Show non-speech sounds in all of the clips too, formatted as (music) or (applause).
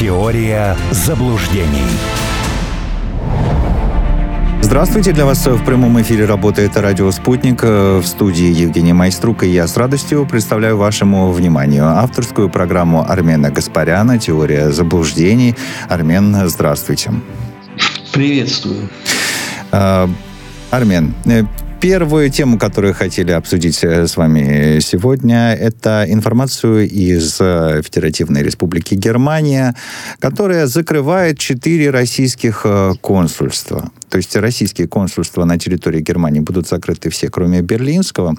Теория заблуждений. Здравствуйте, для вас в прямом эфире работает радио «Спутник» в студии Евгений Майструк, и я с радостью представляю вашему вниманию авторскую программу Армена Гаспаряна «Теория заблуждений». Армен, здравствуйте. Приветствую. А, Армен, э, Первую тему, которую хотели обсудить э, с вами сегодня, это информацию из э, Федеративной Республики Германия, которая закрывает четыре российских э, консульства. То есть российские консульства на территории Германии будут закрыты все, кроме берлинского.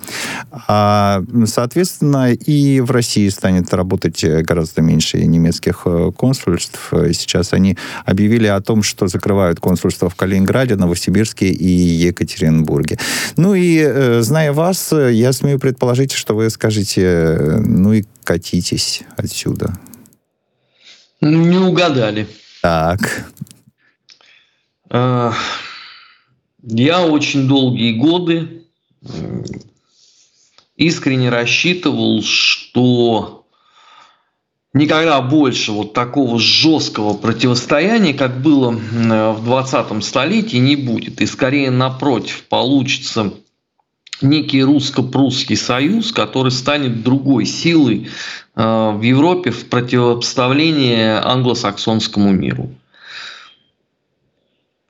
А, соответственно, и в России станет работать гораздо меньше немецких консульств. Сейчас они объявили о том, что закрывают консульства в Калининграде, Новосибирске и Екатеринбурге. Ну и, э, зная вас, я смею предположить, что вы скажете, ну и катитесь отсюда. Не угадали. Так. Я очень долгие годы искренне рассчитывал, что никогда больше вот такого жесткого противостояния, как было в 20 столетии, не будет. И скорее напротив получится некий русско-прусский союз, который станет другой силой э, в Европе в противопоставлении англосаксонскому миру.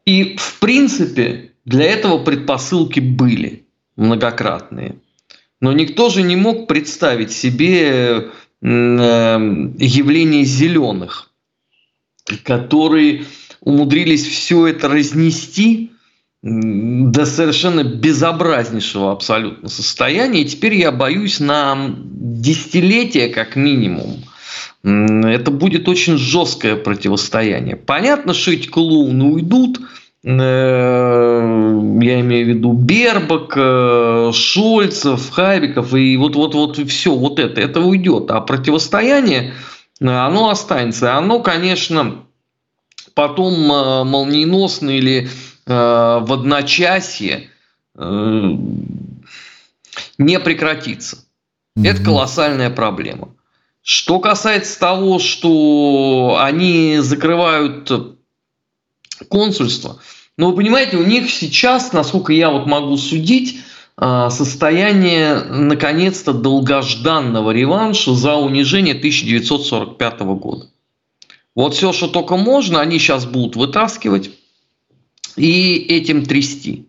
И, в принципе, для этого предпосылки были многократные. Но никто же не мог представить себе явление зеленых, которые умудрились все это разнести до совершенно безобразнейшего абсолютно состояния. И теперь я боюсь на десятилетия как минимум. Это будет очень жесткое противостояние. Понятно, что эти клоуны уйдут – Э, я имею в виду Бербак, э, Шольцев, Хайбиков и вот, вот, вот все вот это, это уйдет. А противостояние, э, оно останется. Оно, конечно, потом молниеносно или в одночасье не прекратится. Mm-hmm. Это колоссальная проблема. Что касается того, что они закрывают консульства. Но вы понимаете, у них сейчас, насколько я вот могу судить, а, состояние наконец-то долгожданного реванша за унижение 1945 года. Вот все, что только можно, они сейчас будут вытаскивать и этим трясти.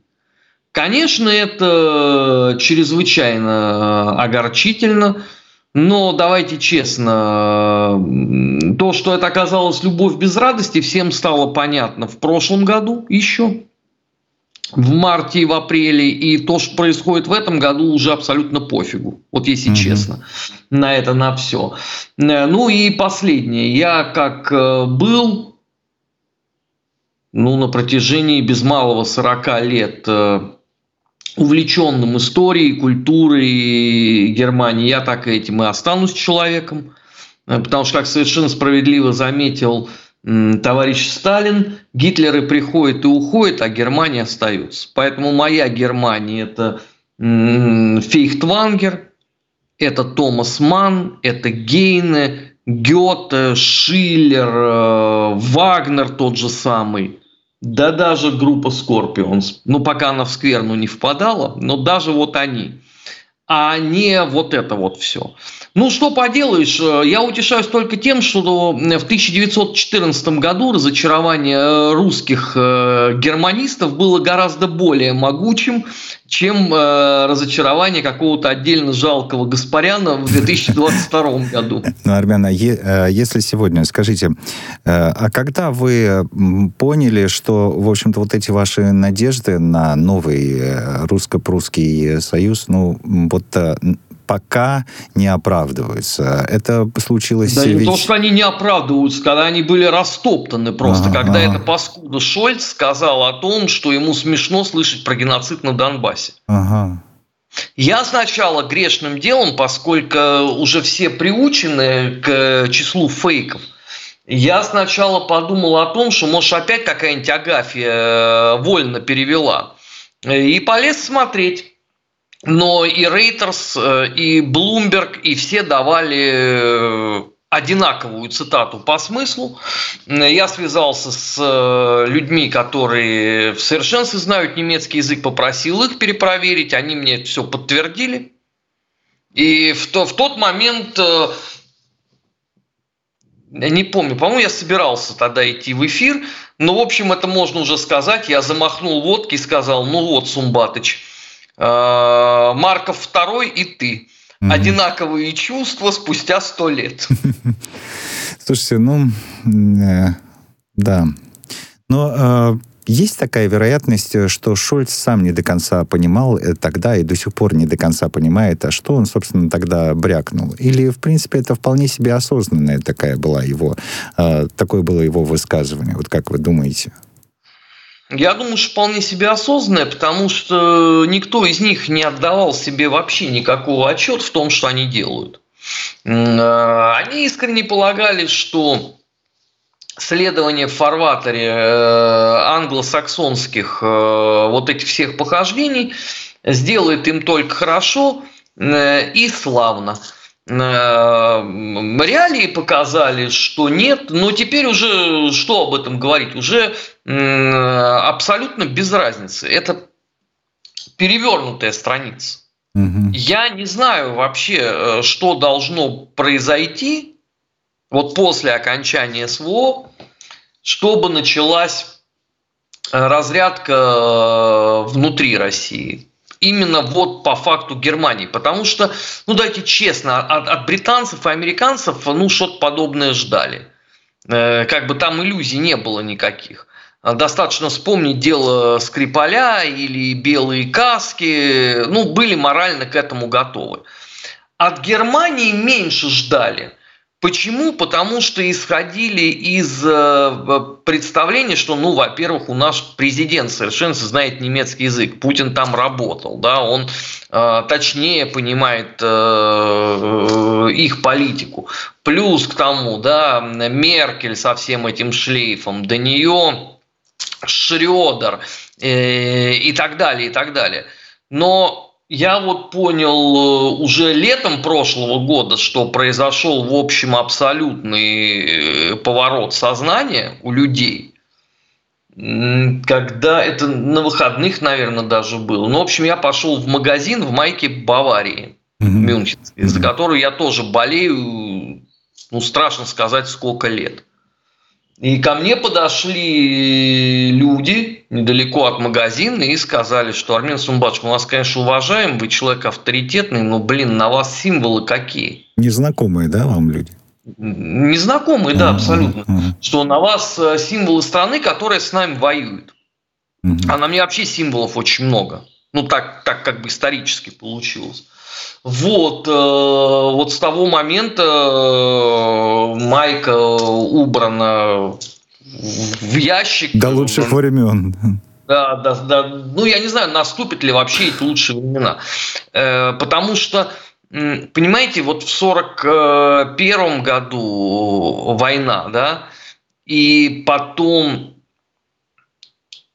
Конечно, это чрезвычайно огорчительно, но давайте честно, то, что это оказалось любовь без радости, всем стало понятно в прошлом году еще, в марте и в апреле, и то, что происходит в этом году, уже абсолютно пофигу, вот если угу. честно, на это, на все. Ну и последнее, я как э, был, ну, на протяжении без малого 40 лет э, увлеченным историей, культурой Германии, я так этим и останусь человеком. Э, потому что, как совершенно справедливо заметил товарищ Сталин, Гитлеры приходят и уходят, а Германия остается. Поэтому моя Германия – это Фейхтвангер, это Томас Ман, это Гейне, Гёте, Шиллер, э, Вагнер тот же самый – да даже группа Scorpions, ну пока она в скверну не впадала, но даже вот они, а не вот это вот все. Ну, что поделаешь, э, я утешаюсь только тем, что в 1914 году разочарование э, русских э, германистов было гораздо более могучим, чем разочарование какого-то отдельно жалкого Гаспаряна в 2022 (laughs) году. Ну, Армян, если сегодня, скажите, а когда вы поняли, что, в общем-то, вот эти ваши надежды на новый русско-прусский союз, ну, вот пока не оправдываются. Это случилось... Да ведь... не то, что они не оправдываются, когда они были растоптаны просто. Ага. Когда это паскуда Шольц сказал о том, что ему смешно слышать про геноцид на Донбассе. Ага. Я сначала грешным делом, поскольку уже все приучены к числу фейков, я сначала подумал о том, что, может, опять какая-нибудь Агафья э, вольно перевела. И полез смотреть. Но и Reuters, э, и Bloomberg, и все давали э, одинаковую цитату по смыслу. Я связался с э, людьми, которые в совершенстве знают немецкий язык, попросил их перепроверить, они мне все подтвердили. И в, то, в тот момент, э, не помню, по-моему, я собирался тогда идти в эфир, но, в общем, это можно уже сказать. Я замахнул водки и сказал, ну вот, Сумбатыч, Марков второй и ты – mm Одинаковые чувства спустя сто лет. (laughs) Слушайте, ну, э, да. Но э, есть такая вероятность, что Шольц сам не до конца понимал э, тогда и до сих пор не до конца понимает, а что он, собственно, тогда брякнул. Или, в принципе, это вполне себе осознанная такая была его, э, такое было его высказывание. Вот как вы думаете? Я думаю, что вполне себе осознанное, потому что никто из них не отдавал себе вообще никакого отчета в том, что они делают. Э, они искренне полагали, что следование в фарватере э, англосаксонских э, вот этих всех похождений сделает им только хорошо и славно. Реалии показали, что нет, но теперь уже что об этом говорить? Уже абсолютно без разницы. Это перевернутая страница. Угу. Я не знаю вообще, э, что должно произойти вот после окончания СВО, чтобы началась э, разрядка э, внутри России именно вот по факту Германии. Потому что, ну дайте честно, от, от британцев и американцев ну что-то подобное ждали. Э, как бы там иллюзий не было никаких. Достаточно вспомнить дело Скрипаля или белые каски. Ну, были морально к этому готовы. От Германии меньше ждали – Почему? Потому что исходили из э, представления, что, ну, во-первых, у нас президент совершенно знает немецкий язык, Путин там работал, да, он э, точнее понимает э, их политику. Плюс к тому, да, Меркель со всем этим шлейфом, до нее Шредер и так далее, и так далее. Но я вот понял э, уже летом прошлого года, что произошел, в общем, абсолютный э, поворот сознания у людей. Когда это на выходных, наверное, даже было. Ну, в общем, я пошел в магазин в майке Баварии, mm-hmm. Мюнхенской, mm-hmm. за которую я тоже болею, ну, страшно сказать, сколько лет. И ко мне подошли люди недалеко от магазина и сказали, что Армен Сумбач, мы вас, конечно, уважаем, вы человек авторитетный, но, блин, на вас символы какие? Незнакомые, да, вам люди? Незнакомые, да, абсолютно. Что на вас э, символы страны, которая с нами воюет. А на мне вообще символов очень много. Ну, так, так как бы исторически получилось. Вот, э, вот с того момента э, майка убрана в ящик. До лучших времен. Да, да, да. Ну, я не знаю, наступят ли вообще эти лучшие времена. Э, потому что, понимаете, вот в 1941 году война, да, и потом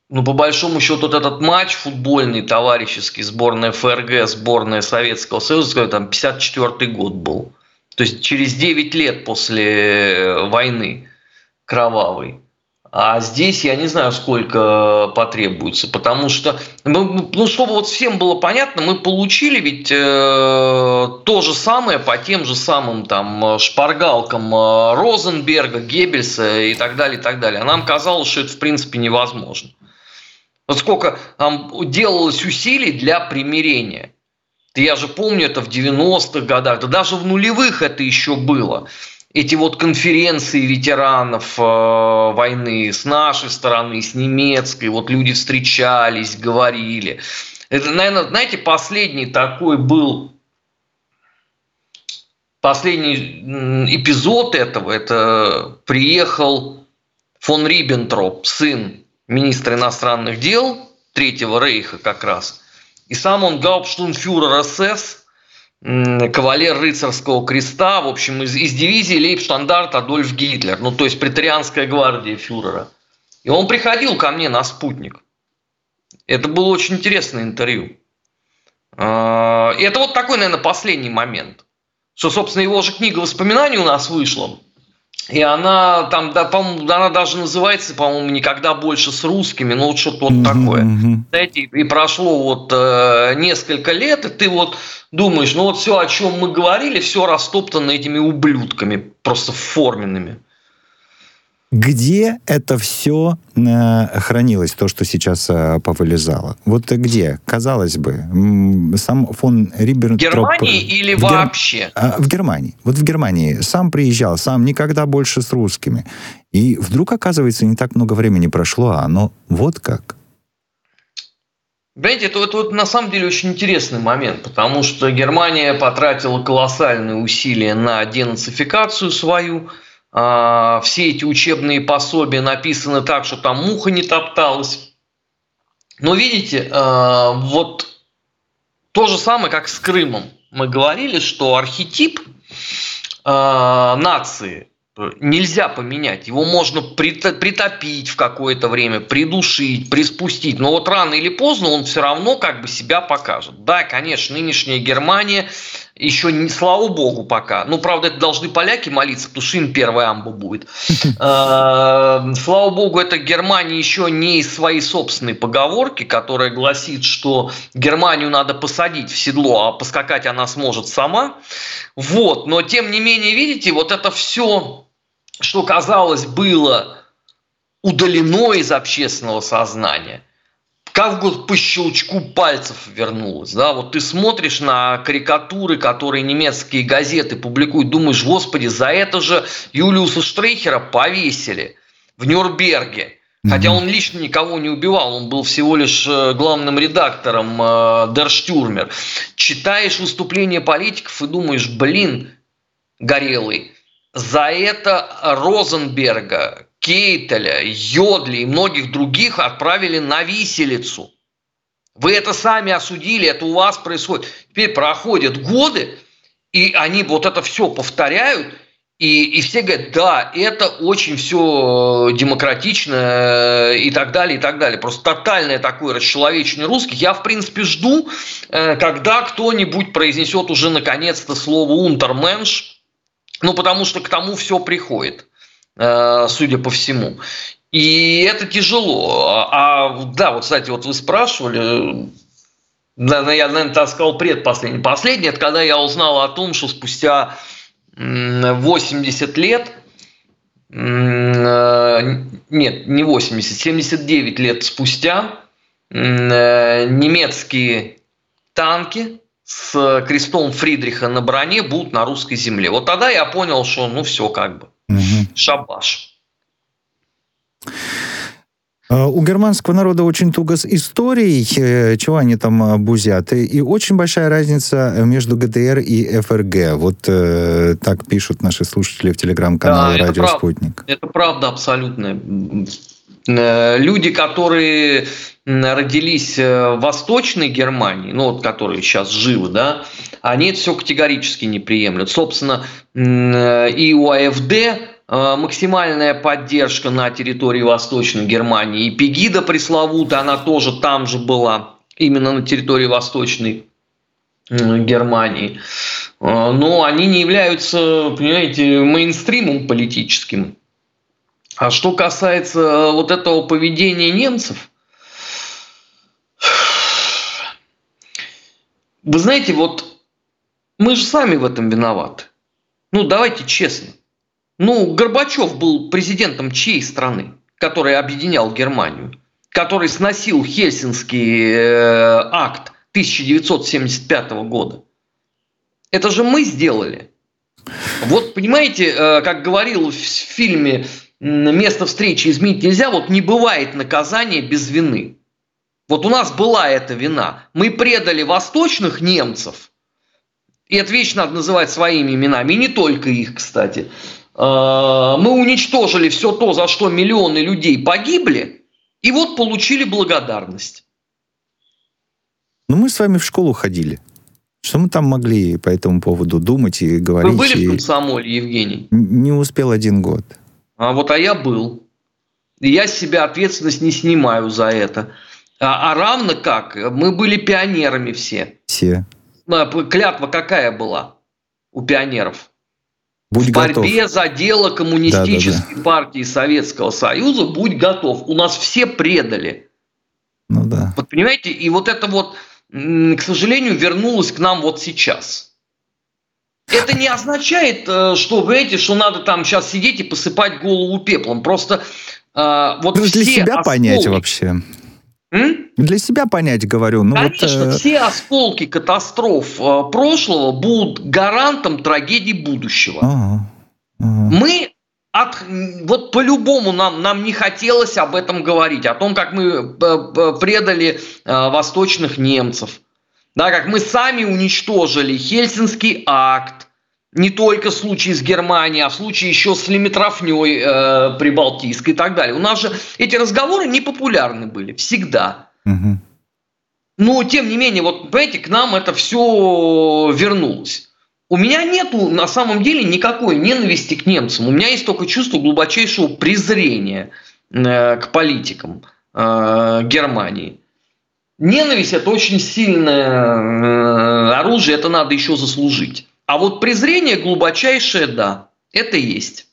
ну, по большому счету, вот этот матч футбольный, товарищеский, сборная ФРГ, сборная Советского Союза, там 54 год был. То есть через 9 лет после войны кровавой. А здесь я не знаю, сколько потребуется, потому что, мы, ну, чтобы вот всем было понятно, мы получили ведь э, то же самое по тем же самым там шпаргалкам э, Розенберга, Геббельса и так далее, и так далее. А нам казалось, что это в принципе невозможно. Вот сколько там делалось усилий для примирения. Я же помню это в 90-х годах, да даже в нулевых это еще было. Эти вот конференции ветеранов э, войны с нашей стороны, с немецкой, вот люди встречались, говорили. Это, наверное, знаете, последний такой был последний эпизод этого, это приехал фон Риббентроп, сын министр иностранных дел Третьего Рейха как раз. И сам он гауптштунфюрер СС, кавалер рыцарского креста, в общем, из, из дивизии Лейбштандарт Адольф Гитлер, ну, то есть претарианская гвардия фюрера. И он приходил ко мне на спутник. Это было очень интересное интервью. А, и это вот такой, наверное, последний момент. что, собственно, его же книга воспоминаний у нас вышла. И она там, да, по-моему, она даже называется, по-моему, никогда больше с русскими, ну вот что-то вот mm-hmm, такое. Знаете, и прошло вот э, несколько лет, и ты вот думаешь, ну вот все, о чем мы говорили, все растоптано этими ублюдками, просто форменными. Где это все э, хранилось, то, что сейчас э, повылезало? Вот где? Казалось бы, сам фон Риббентроп... В Германии или в вообще? Гер... А, в Германии. Вот в Германии. Сам приезжал, сам никогда больше с русскими. И вдруг, оказывается, не так много времени прошло, а оно вот как. Понимаете, это, это вот на самом деле очень интересный момент, потому что Германия потратила колоссальные усилия на денацификацию свою, все эти учебные пособия написаны так, что там муха не топталась. Но видите, а, вот то же самое, как с Крымом. Мы говорили, что архетип а, нации нельзя поменять. Его можно притопить в какое-то время, придушить, приспустить. Но вот рано или поздно он все равно как бы себя покажет. Да, конечно, нынешняя Германия еще не, слава богу, пока. Ну, правда, это должны поляки молиться, потому что им первая амба будет. А, (laughs) слава богу, это Германия еще не из своей собственной поговорки, которая гласит, что Германию надо посадить в седло, а поскакать она сможет сама. Вот, но тем не менее, видите, вот это все, что казалось было удалено из общественного сознания, вот по щелчку пальцев вернулось. Да? Вот ты смотришь на карикатуры, которые немецкие газеты публикуют, думаешь, господи, за это же Юлиуса Штрейхера повесили в Нюрнберге. Хотя он лично никого не убивал, он был всего лишь э, главным редактором э, Дерштюрмер. Читаешь выступления политиков и думаешь, блин, горелый, за это Розенберга, Кейтеля, Йодли и многих других отправили на виселицу. Вы это сами осудили, это у вас происходит. Теперь проходят годы, и они вот это все повторяют, и, и все говорят, да, это очень все демократично э, и так далее, и так далее. Просто тотальное такое расчеловечение русских. Я, в принципе, жду, э, когда кто-нибудь произнесет уже наконец-то слово «унтерменш», ну, потому что к тому все приходит. Э, судя по всему. И это тяжело. А да, вот, кстати, вот вы спрашивали, наверное, я, наверное, так сказал предпоследний. Последний, это когда я узнал о том, что спустя 80 лет, э, нет, не 80, 79 лет спустя э, немецкие танки с крестом Фридриха на броне будут на русской земле. Вот тогда я понял, что ну все как бы. Шабаш. А, у германского народа очень туго с историей, э, чего они там а, бузят, и очень большая разница между ГДР и ФРГ. Вот э, так пишут наши слушатели в телеграм-канале да, «Радио это Спутник». Это правда абсолютная. Э, люди, которые родились в Восточной Германии, ну вот которые сейчас живы, да, они это все категорически не приемлют. Собственно, и у АФД э, максимальная поддержка на территории Восточной Германии. И Пегида пресловутая, она тоже там же была, именно на территории Восточной Германии. Э, но они не являются, понимаете, мейнстримом политическим. А что касается э, вот этого поведения немцев, вы знаете, вот мы же сами в этом виноваты. Ну, давайте честно. Ну, Горбачев был президентом чьей страны, который объединял Германию, который сносил Хельсинский э, акт 1975 года. Это же мы сделали. Вот понимаете, э, как говорил в фильме «Место встречи изменить нельзя», вот не бывает наказания без вины. Вот у нас была эта вина. Мы предали восточных немцев – и это вещь надо называть своими именами, и не только их, кстати. А, мы уничтожили все то, за что миллионы людей погибли, и вот получили благодарность. Ну, мы с вами в школу ходили. Что мы там могли по этому поводу думать и говорить? Вы были в комсомоле, Евгений? Не успел один год. А вот а я был. И я с себя ответственность не снимаю за это. А, а равно как, мы были пионерами все. Все. Клятва какая была? у пионеров. Будь в борьбе готов. за дело коммунистической да, да, да. партии Советского Союза будь готов. У нас все предали. Ну да. Вот понимаете, и вот это вот, к сожалению, вернулось к нам вот сейчас. Это не означает, э, что, вы эти, что надо там сейчас сидеть и посыпать голову пеплом. Просто э, вот ну, все для себя осколки... понять вообще. М? Для себя понять, говорю. Ну Конечно, вот, э... все осколки катастроф э, прошлого будут гарантом трагедии будущего. Ага, ага. Мы от, вот по-любому нам, нам не хотелось об этом говорить, о том, как мы э, предали э, восточных немцев, да, как мы сами уничтожили Хельсинский акт, не только в случае с Германией, а в случае еще с лимитрофней э, прибалтийской и так далее. У нас же эти разговоры не популярны были всегда. Угу. Но, тем не менее, вот, понимаете, к нам это все вернулось. У меня нету на самом деле никакой ненависти к немцам. У меня есть только чувство глубочайшего презрения э, к политикам э, Германии. Ненависть это очень сильное э, оружие, это надо еще заслужить. А вот презрение глубочайшее, да, это есть.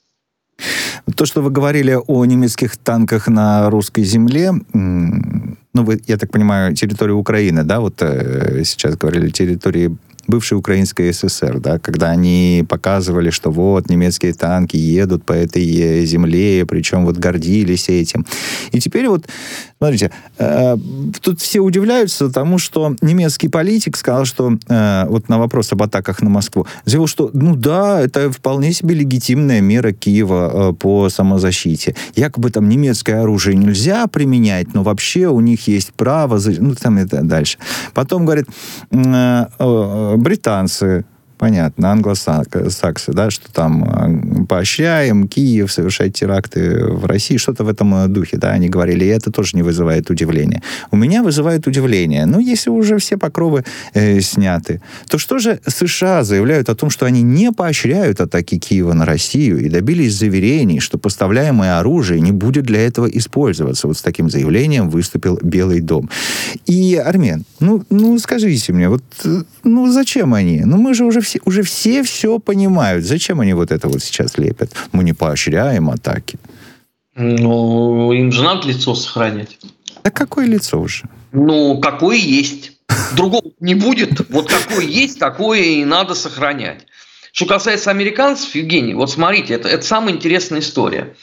То, что вы говорили о немецких танках на русской земле, ну, вы, я так понимаю, территория Украины, да, вот э, сейчас говорили, территории бывшей Украинской ССР, да, когда они показывали, что вот немецкие танки едут по этой земле, причем вот гордились этим. И теперь вот, смотрите, э, тут все удивляются тому, что немецкий политик сказал, что э, вот на вопрос об атаках на Москву, заявил, что ну да, это вполне себе легитимная мера Киева э, по самозащите. Якобы там немецкое оружие нельзя применять, но вообще у них есть право, ну там это дальше. Потом говорит, э, э, британцы, понятно, англосаксы, да, что там э, поощряем Киев совершать теракты в России, что-то в этом э, духе, да, они говорили, и это тоже не вызывает удивления. У меня вызывает удивление, ну, если уже все покровы э, сняты, то что же США заявляют о том, что они не поощряют атаки Киева на Россию и добились заверений, что поставляемое оружие не будет для этого использоваться. Вот с таким заявлением выступил Белый дом. И, Армен, ну, ну скажите мне, вот, э, ну, зачем они? Ну, мы же уже все, уже все все понимают. Зачем они вот это вот сейчас лепят? Мы не поощряем атаки. Ну, им же надо лицо сохранять. А какое лицо уже? Ну, какое есть. Другого не будет. Вот какое есть, такое и надо сохранять. Что касается американцев, Евгений, вот смотрите, это, это самая интересная история.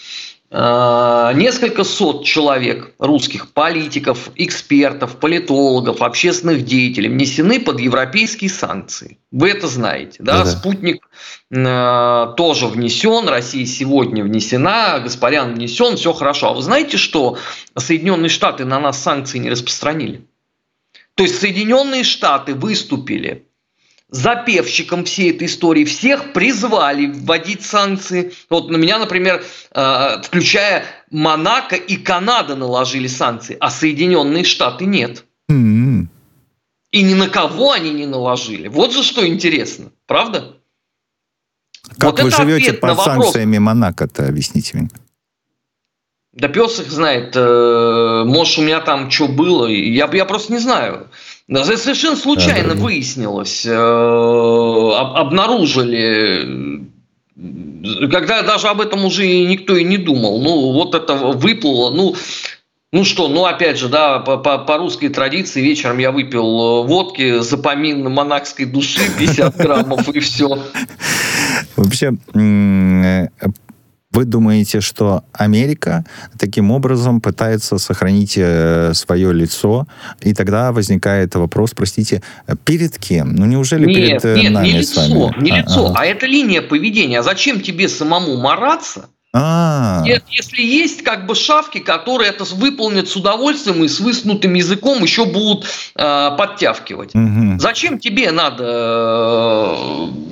Э, несколько сот человек, русских политиков, экспертов, политологов, общественных деятелей внесены под европейские санкции. Вы это знаете, да? да, Спутник э, тоже внесен, Россия сегодня внесена, Гаспарян внесен, все хорошо. А вы знаете, что Соединенные Штаты на нас санкции не распространили? То есть Соединенные Штаты выступили запевщиком всей этой истории. Всех призвали вводить санкции. Вот на меня, например, э, включая Монако и Канада наложили санкции, а Соединенные Штаты нет. Mm-hmm. И ни на кого они не наложили. Вот же что интересно, правда? Как вот вы живете под санкциями Монако-то, объясните мне. Да пес их знает. Э, может, у меня там что было. Я, я просто не знаю. Совершенно случайно да, выяснилось, э, обнаружили, когда даже об этом уже никто и не думал. Ну, вот это выплыло. Ну, ну что, ну опять же, да, по, по, по русской традиции вечером я выпил водки за помин монахской души 50 граммов и все. Вообще, вы думаете, что Америка таким образом пытается сохранить э, свое лицо, и тогда возникает вопрос, простите, перед кем? Ну неужели нет, перед э, нет, нами не лицо, с вами? Не лицо, а, а. а это линия поведения. А зачем тебе самому мараться? А. Если есть как бы шавки, которые это выполнят с удовольствием и с высунутым языком еще будут э, подтявкивать. Угу. Зачем тебе надо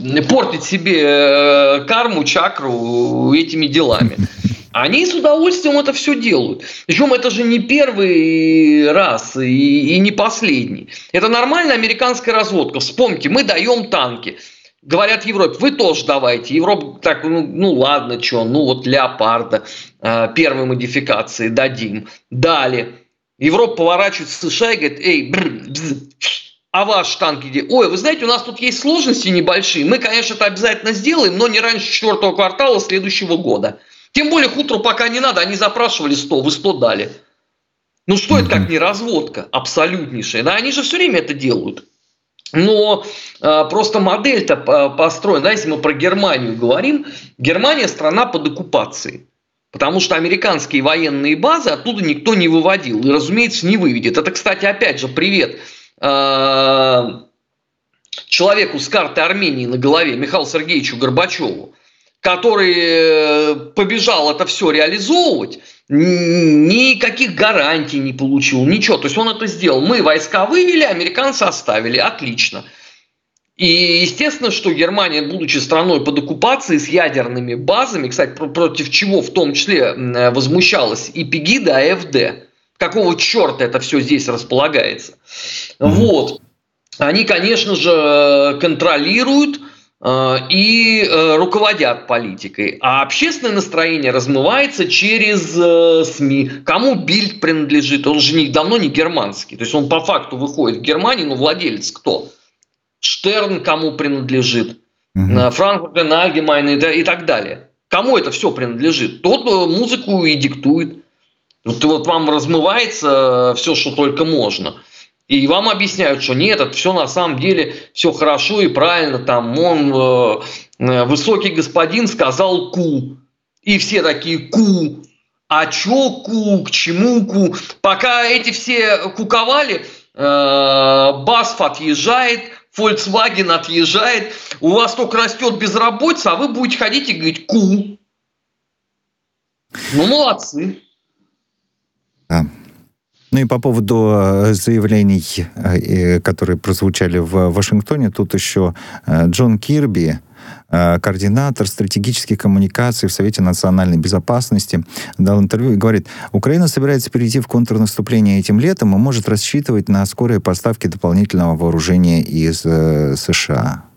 э, портить себе э, карму, чакру этими делами? (laughs) Они с удовольствием это все делают. Причем это же не первый раз и, и не последний. Это нормальная американская разводка. Вспомните, мы даем танки. Говорят Европе, вы тоже давайте. Европа так, ну, ну ладно, что, ну вот леопарда э, первой модификации дадим. Дали. Европа поворачивается США и говорит, эй, брр, бз, а ваши танки, ой, вы знаете, у нас тут есть сложности небольшие, мы, конечно, это обязательно сделаем, но не раньше четвертого квартала следующего года. Тем более хутору пока не надо, они запрашивали 100, вы 100 дали. Ну что это как не разводка абсолютнейшая? Да, они же все время это делают. Но э, просто модель-то построена, да, если мы про Германию говорим, Германия страна под оккупацией. Потому что американские военные базы оттуда никто не выводил. И, разумеется, не выведет. Это, кстати, опять же, привет э, человеку с карты Армении на голове, Михаилу Сергеевичу Горбачеву, который э, побежал это все реализовывать, никаких гарантий не получил, ничего. То есть он это сделал. Мы войска вывели, американцы оставили. Отлично. И естественно, что Германия, будучи страной под оккупацией с ядерными базами, кстати, против чего в том числе возмущалась и Пегида, и АФД, какого черта это все здесь располагается. Вот. Они, конечно же, контролируют э, и э, руководят политикой. А общественное настроение размывается через э, СМИ. Кому Бильд принадлежит? Он же не, давно не германский. То есть он по факту выходит в Германию, но владелец кто? Штерн кому принадлежит, угу. Франкфурт Альгемайн и, так далее. Кому это все принадлежит? Тот э, музыку и диктует. Вот, вот вам размывается все, что только можно. И вам объясняют, что нет, это все на самом деле все хорошо и правильно. Там он, э, э высокий господин, сказал ку. И все такие ку. А чё ку, к чему ку? Пока эти все куковали, э, Басф отъезжает, Volkswagen отъезжает, у вас только растет безработица, а вы будете ходить и говорить «ку». Ну, молодцы. Да. Ну и по поводу э, заявлений, э, которые прозвучали в Вашингтоне, тут еще э, Джон Кирби, координатор стратегических коммуникаций в Совете национальной безопасности, дал интервью и говорит, Украина собирается перейти в контрнаступление этим летом и может рассчитывать на скорые поставки дополнительного вооружения из США.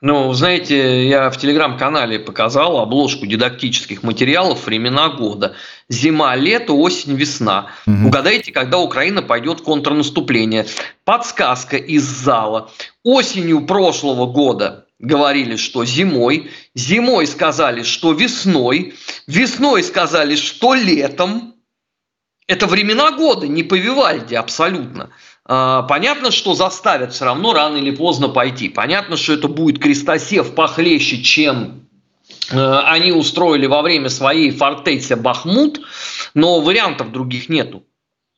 Ну, знаете, я в телеграм-канале показал обложку дидактических материалов «Времена года». Зима, лето, осень, весна. Угу. Угадайте, когда Украина пойдет в контрнаступление. Подсказка из зала. Осенью прошлого года говорили, что зимой. Зимой сказали, что весной. Весной сказали, что летом. Это времена года, не по Вивальди абсолютно. А, понятно, что заставят все равно рано или поздно пойти. Понятно, что это будет крестосев похлеще, чем э, они устроили во время своей фортеции Бахмут, но вариантов других нету.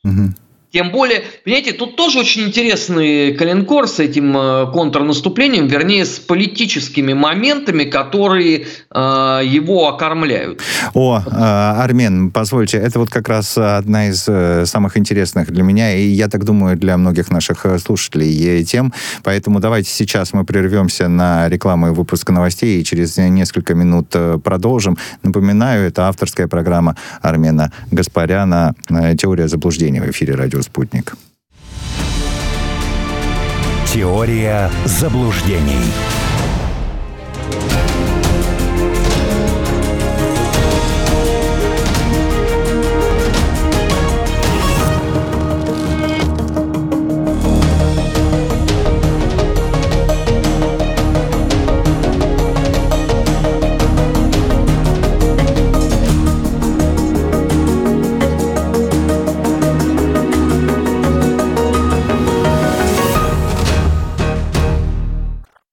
Угу. Тем более, понимаете, тут тоже очень интересный коленкор с этим э, контрнаступлением, вернее, с политическими моментами, которые э, его окормляют. О, э, Армен, позвольте, это вот как раз одна из э, самых интересных для меня, и я так думаю, для многих наших э, слушателей тем. Поэтому давайте сейчас мы прервемся на рекламу и выпуск новостей, и через несколько минут продолжим. Напоминаю, это авторская программа Армена Гаспаряна «Теория заблуждений» в эфире радио «Радио Спутник». Теория заблуждений.